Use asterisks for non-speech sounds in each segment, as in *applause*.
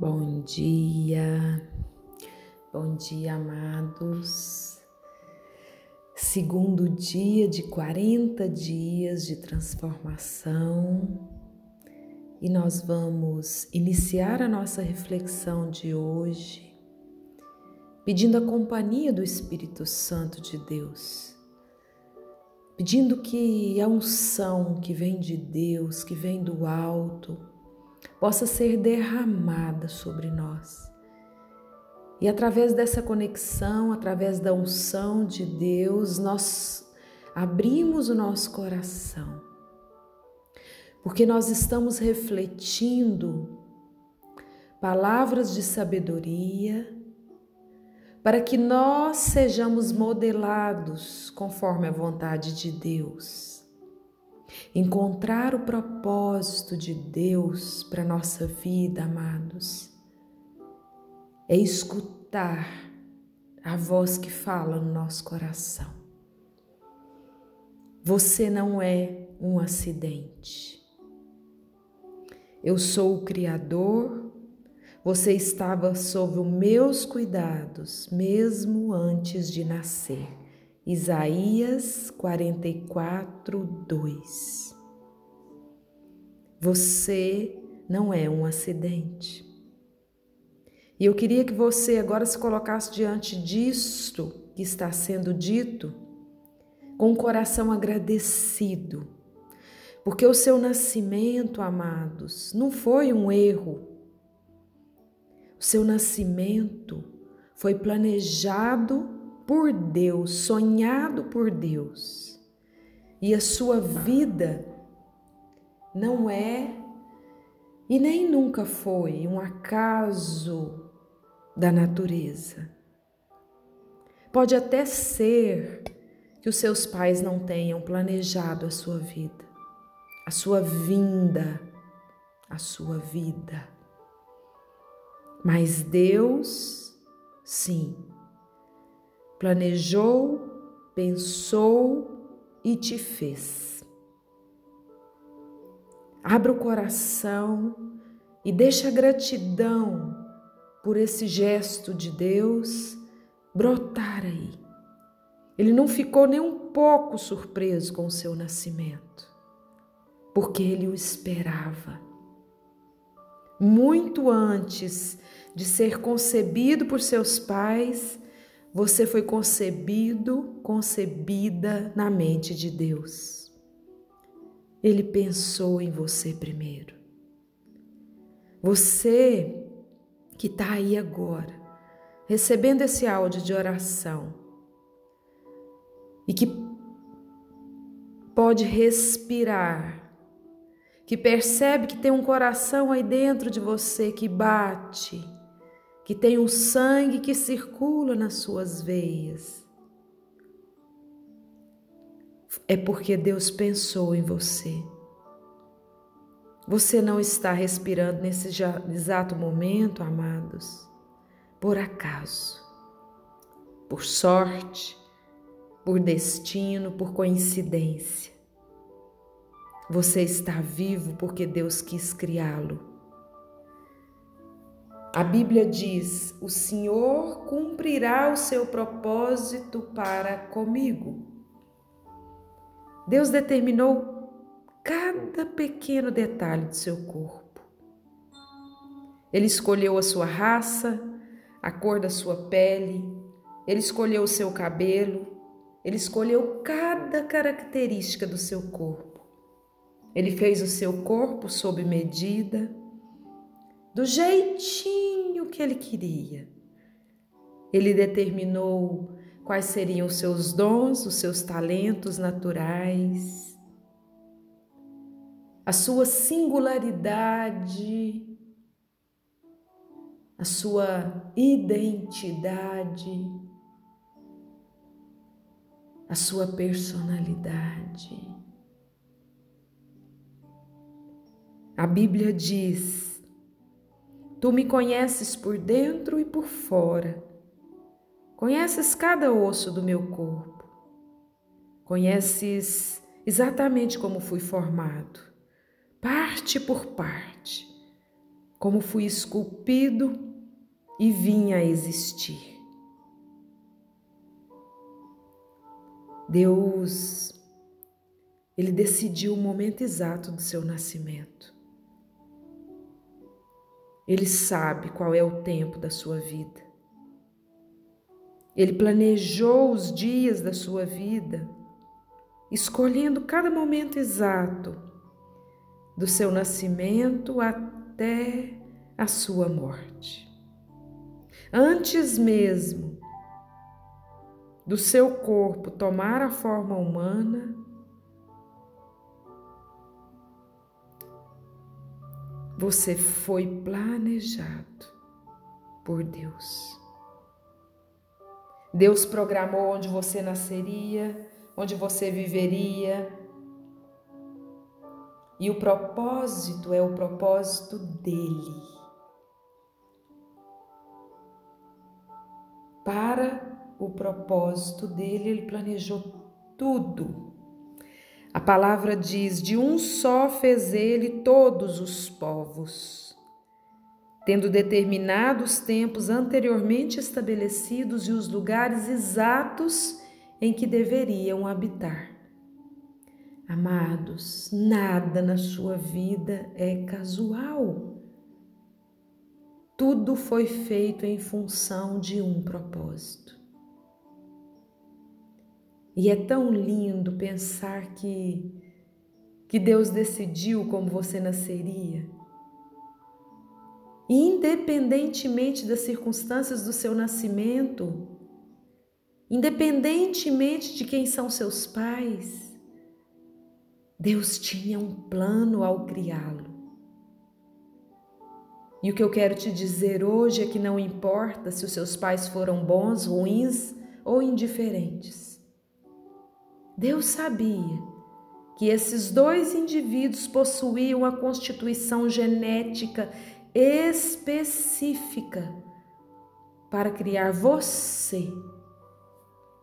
Bom dia, bom dia, amados. Segundo dia de 40 dias de transformação e nós vamos iniciar a nossa reflexão de hoje pedindo a companhia do Espírito Santo de Deus, pedindo que a unção que vem de Deus, que vem do alto, possa ser derramada sobre nós. E através dessa conexão, através da unção de Deus, nós abrimos o nosso coração, porque nós estamos refletindo palavras de sabedoria para que nós sejamos modelados conforme a vontade de Deus. Encontrar o propósito de Deus para nossa vida, amados, é escutar a voz que fala no nosso coração. Você não é um acidente. Eu sou o Criador, você estava sob os meus cuidados mesmo antes de nascer. Isaías 44, 2. Você não é um acidente. E eu queria que você agora se colocasse diante disto que está sendo dito com o coração agradecido, porque o seu nascimento, amados, não foi um erro. O seu nascimento foi planejado por Deus, sonhado por Deus. E a sua vida não é e nem nunca foi um acaso da natureza. Pode até ser que os seus pais não tenham planejado a sua vida, a sua vinda, a sua vida. Mas Deus, sim, planejou, pensou e te fez. Abra o coração e deixa a gratidão por esse gesto de Deus brotar aí. Ele não ficou nem um pouco surpreso com o seu nascimento, porque ele o esperava. Muito antes de ser concebido por seus pais, você foi concebido, concebida na mente de Deus. Ele pensou em você primeiro. Você que está aí agora, recebendo esse áudio de oração e que pode respirar, que percebe que tem um coração aí dentro de você que bate que tem um sangue que circula nas suas veias. É porque Deus pensou em você. Você não está respirando nesse exato momento, amados, por acaso, por sorte, por destino, por coincidência. Você está vivo porque Deus quis criá-lo. A Bíblia diz: O Senhor cumprirá o seu propósito para comigo. Deus determinou cada pequeno detalhe do seu corpo. Ele escolheu a sua raça, a cor da sua pele, ele escolheu o seu cabelo, ele escolheu cada característica do seu corpo. Ele fez o seu corpo sob medida do jeitinho que ele queria. Ele determinou quais seriam os seus dons, os seus talentos naturais, a sua singularidade, a sua identidade, a sua personalidade. A Bíblia diz Tu me conheces por dentro e por fora. Conheces cada osso do meu corpo. Conheces exatamente como fui formado, parte por parte. como fui esculpido e vim a existir. Deus, Ele decidiu o momento exato do seu nascimento. Ele sabe qual é o tempo da sua vida. Ele planejou os dias da sua vida, escolhendo cada momento exato do seu nascimento até a sua morte. Antes mesmo do seu corpo tomar a forma humana, você foi planejado por Deus. Deus programou onde você nasceria, onde você viveria. E o propósito é o propósito dele. Para o propósito dele, ele planejou tudo. A palavra diz: de um só fez ele todos os povos, tendo determinado os tempos anteriormente estabelecidos e os lugares exatos em que deveriam habitar. Amados, nada na sua vida é casual. Tudo foi feito em função de um propósito. E é tão lindo pensar que que Deus decidiu como você nasceria. Independentemente das circunstâncias do seu nascimento, independentemente de quem são seus pais, Deus tinha um plano ao criá-lo. E o que eu quero te dizer hoje é que não importa se os seus pais foram bons, ruins ou indiferentes. Deus sabia que esses dois indivíduos possuíam a constituição genética específica para criar você,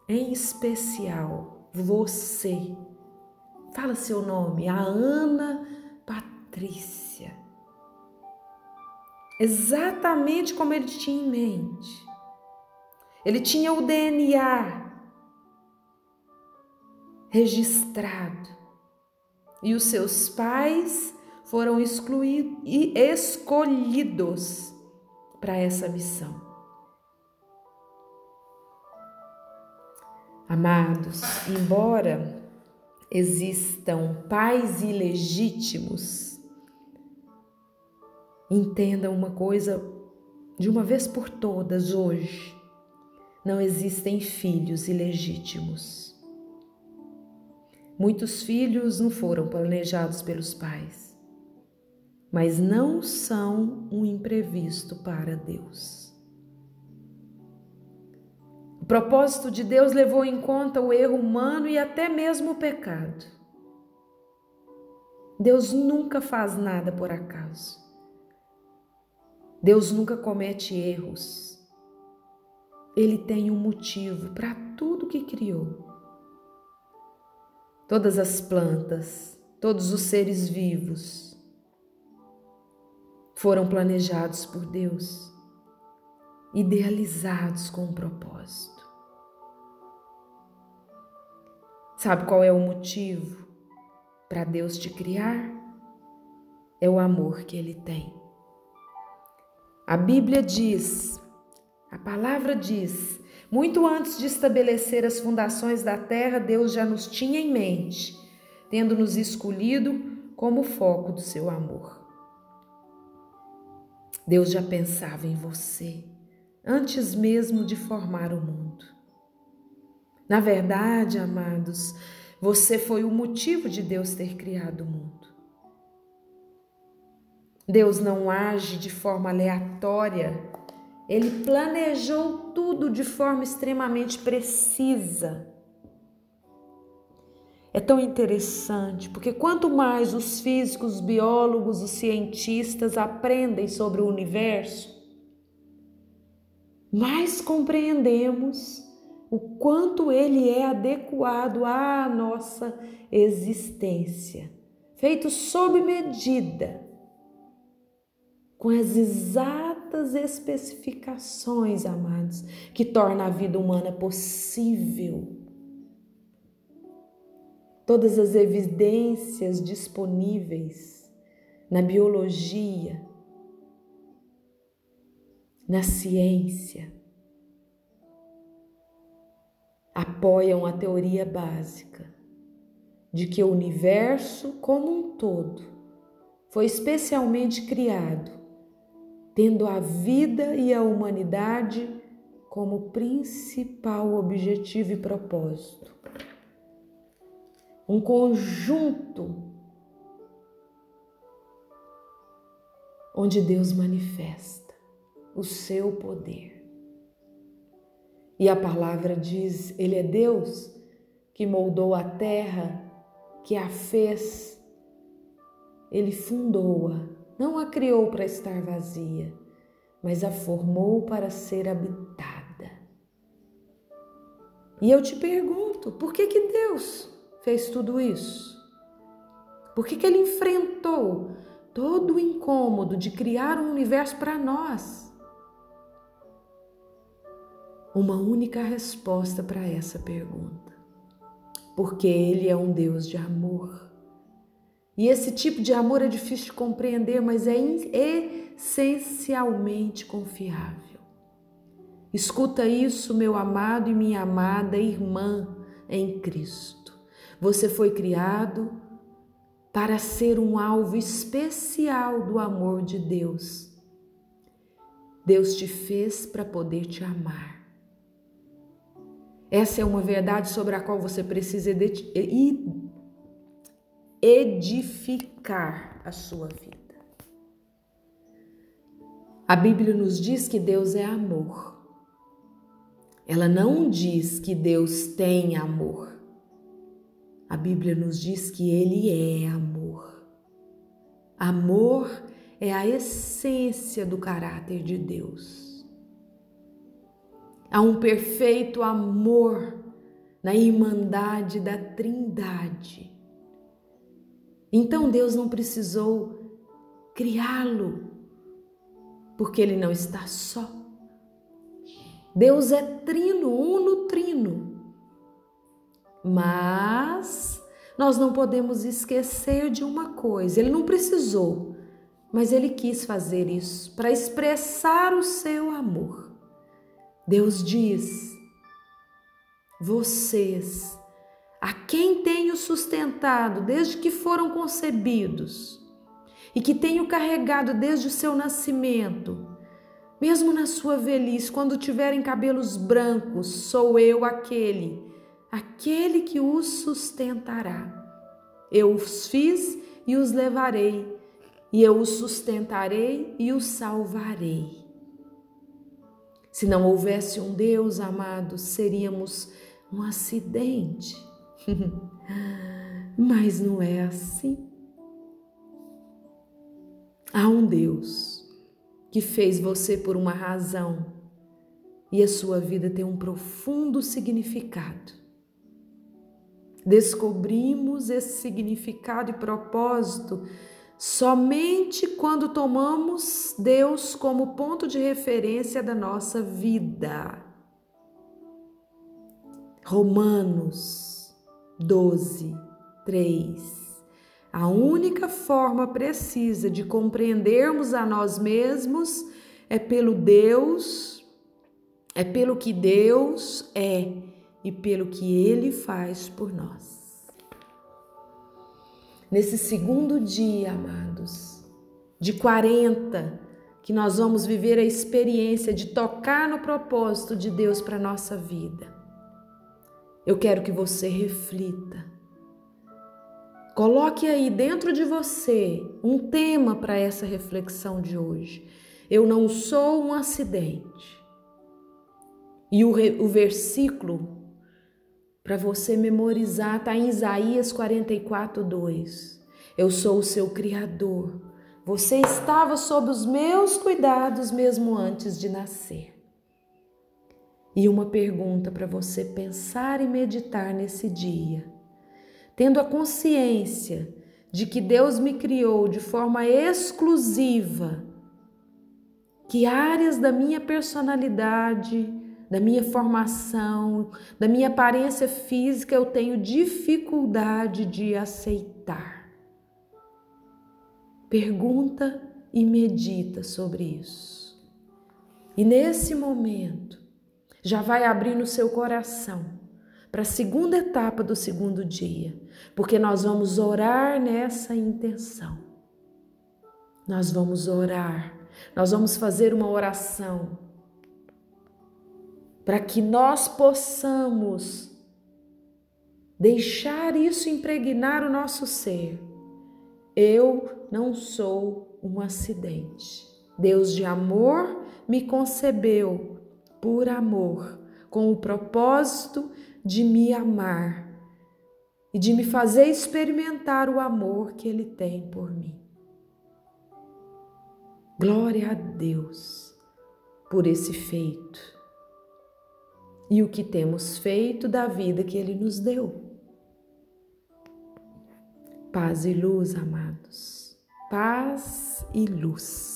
em especial você. Fala seu nome, a Ana Patrícia. Exatamente como ele tinha em mente. Ele tinha o DNA registrado. E os seus pais foram excluídos e escolhidos para essa missão. Amados, embora existam pais ilegítimos, entendam uma coisa de uma vez por todas hoje: não existem filhos ilegítimos. Muitos filhos não foram planejados pelos pais, mas não são um imprevisto para Deus. O propósito de Deus levou em conta o erro humano e até mesmo o pecado. Deus nunca faz nada por acaso. Deus nunca comete erros. Ele tem um motivo para tudo que criou. Todas as plantas, todos os seres vivos foram planejados por Deus, idealizados com um propósito. Sabe qual é o motivo para Deus te criar? É o amor que Ele tem. A Bíblia diz, a palavra diz muito antes de estabelecer as fundações da terra, Deus já nos tinha em mente, tendo nos escolhido como foco do seu amor. Deus já pensava em você antes mesmo de formar o mundo. Na verdade, amados, você foi o motivo de Deus ter criado o mundo. Deus não age de forma aleatória ele planejou tudo de forma extremamente precisa. É tão interessante, porque quanto mais os físicos, os biólogos, os cientistas aprendem sobre o universo, mais compreendemos o quanto ele é adequado à nossa existência, feito sob medida com as exatas especificações, amados, que torna a vida humana possível. Todas as evidências disponíveis na biologia, na ciência, apoiam a teoria básica de que o universo como um todo foi especialmente criado, tendo a vida e a humanidade como principal objetivo e propósito. Um conjunto onde Deus manifesta o seu poder. E a palavra diz: Ele é Deus que moldou a terra, que a fez, Ele fundou-a, não a criou para estar vazia, mas a formou para ser habitada. E eu te pergunto, por que que Deus fez tudo isso? Por que que ele enfrentou todo o incômodo de criar um universo para nós? Uma única resposta para essa pergunta. Porque ele é um Deus de amor. E esse tipo de amor é difícil de compreender, mas é essencialmente confiável. Escuta isso, meu amado e minha amada irmã em Cristo. Você foi criado para ser um alvo especial do amor de Deus. Deus te fez para poder te amar. Essa é uma verdade sobre a qual você precisa edificar a sua vida. A Bíblia nos diz que Deus é amor. Ela não diz que Deus tem amor. A Bíblia nos diz que Ele é amor. Amor é a essência do caráter de Deus. Há um perfeito amor na irmandade da Trindade. Então Deus não precisou criá-lo, porque ele não está só. Deus é trino, uno trino. Mas nós não podemos esquecer de uma coisa: ele não precisou, mas ele quis fazer isso para expressar o seu amor. Deus diz: vocês, a quem tenho sustentado desde que foram concebidos e que tenho carregado desde o seu nascimento, mesmo na sua velhice, quando tiverem cabelos brancos, sou eu aquele aquele que os sustentará. Eu os fiz e os levarei, e eu os sustentarei e os salvarei. Se não houvesse um Deus, amados, seríamos um acidente. *laughs* Mas não é assim. Há um Deus que fez você por uma razão e a sua vida tem um profundo significado. Descobrimos esse significado e propósito somente quando tomamos Deus como ponto de referência da nossa vida. Romanos 12, 3. A única forma precisa de compreendermos a nós mesmos é pelo Deus, é pelo que Deus é e pelo que Ele faz por nós. Nesse segundo dia, amados, de 40, que nós vamos viver a experiência de tocar no propósito de Deus para nossa vida. Eu quero que você reflita. Coloque aí dentro de você um tema para essa reflexão de hoje. Eu não sou um acidente. E o, o versículo para você memorizar, está em Isaías 44, 2. Eu sou o seu Criador. Você estava sob os meus cuidados mesmo antes de nascer. E uma pergunta para você pensar e meditar nesse dia. Tendo a consciência de que Deus me criou de forma exclusiva Que áreas da minha personalidade, da minha formação, da minha aparência física eu tenho dificuldade de aceitar? Pergunta e medita sobre isso. E nesse momento, já vai abrir no seu coração para a segunda etapa do segundo dia, porque nós vamos orar nessa intenção. Nós vamos orar nós vamos fazer uma oração para que nós possamos deixar isso impregnar o nosso ser. Eu não sou um acidente. Deus de amor me concebeu por amor, com o propósito de me amar e de me fazer experimentar o amor que Ele tem por mim. Glória a Deus por esse feito e o que temos feito da vida que Ele nos deu. Paz e luz, amados. Paz e luz.